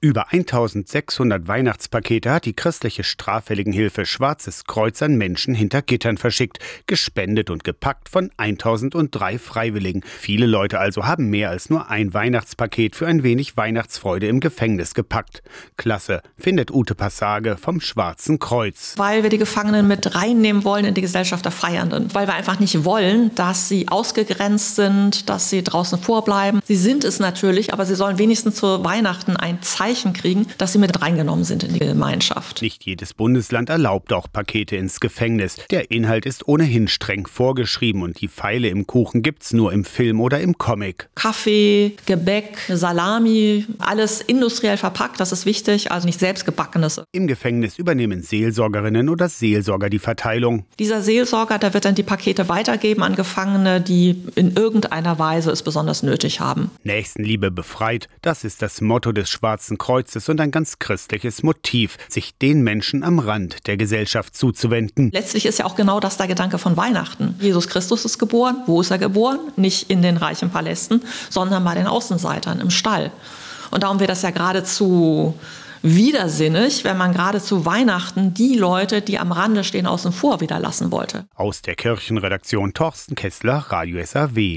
Über 1600 Weihnachtspakete hat die christliche Straffälligenhilfe Schwarzes Kreuz an Menschen hinter Gittern verschickt, gespendet und gepackt von 1003 Freiwilligen. Viele Leute also haben mehr als nur ein Weihnachtspaket für ein wenig Weihnachtsfreude im Gefängnis gepackt. Klasse, findet Ute Passage vom Schwarzen Kreuz. Weil wir die Gefangenen mit reinnehmen wollen in die Gesellschaft der Feiernden. Weil wir einfach nicht wollen, dass sie ausgegrenzt sind, dass sie draußen vorbleiben. Sie sind es natürlich, aber sie sollen wenigstens zu Weihnachten ein Zeichen Zeichen kriegen, dass sie mit reingenommen sind in die Gemeinschaft. Nicht jedes Bundesland erlaubt auch Pakete ins Gefängnis. Der Inhalt ist ohnehin streng vorgeschrieben und die Pfeile im Kuchen gibt's nur im Film oder im Comic. Kaffee, Gebäck, Salami, alles industriell verpackt, das ist wichtig, also nicht selbstgebackenes. Im Gefängnis übernehmen Seelsorgerinnen oder Seelsorger die Verteilung. Dieser Seelsorger, der wird dann die Pakete weitergeben an Gefangene, die in irgendeiner Weise es besonders nötig haben. Nächstenliebe befreit, das ist das Motto des Schwarzen Kreuzes und ein ganz christliches Motiv, sich den Menschen am Rand der Gesellschaft zuzuwenden. Letztlich ist ja auch genau das der Gedanke von Weihnachten. Jesus Christus ist geboren. Wo ist er geboren? Nicht in den reichen Palästen, sondern bei den Außenseitern im Stall. Und darum wird das ja geradezu widersinnig, wenn man gerade zu Weihnachten die Leute, die am Rande stehen, außen vor wieder lassen wollte. Aus der Kirchenredaktion Torsten Kessler, Radio SAW.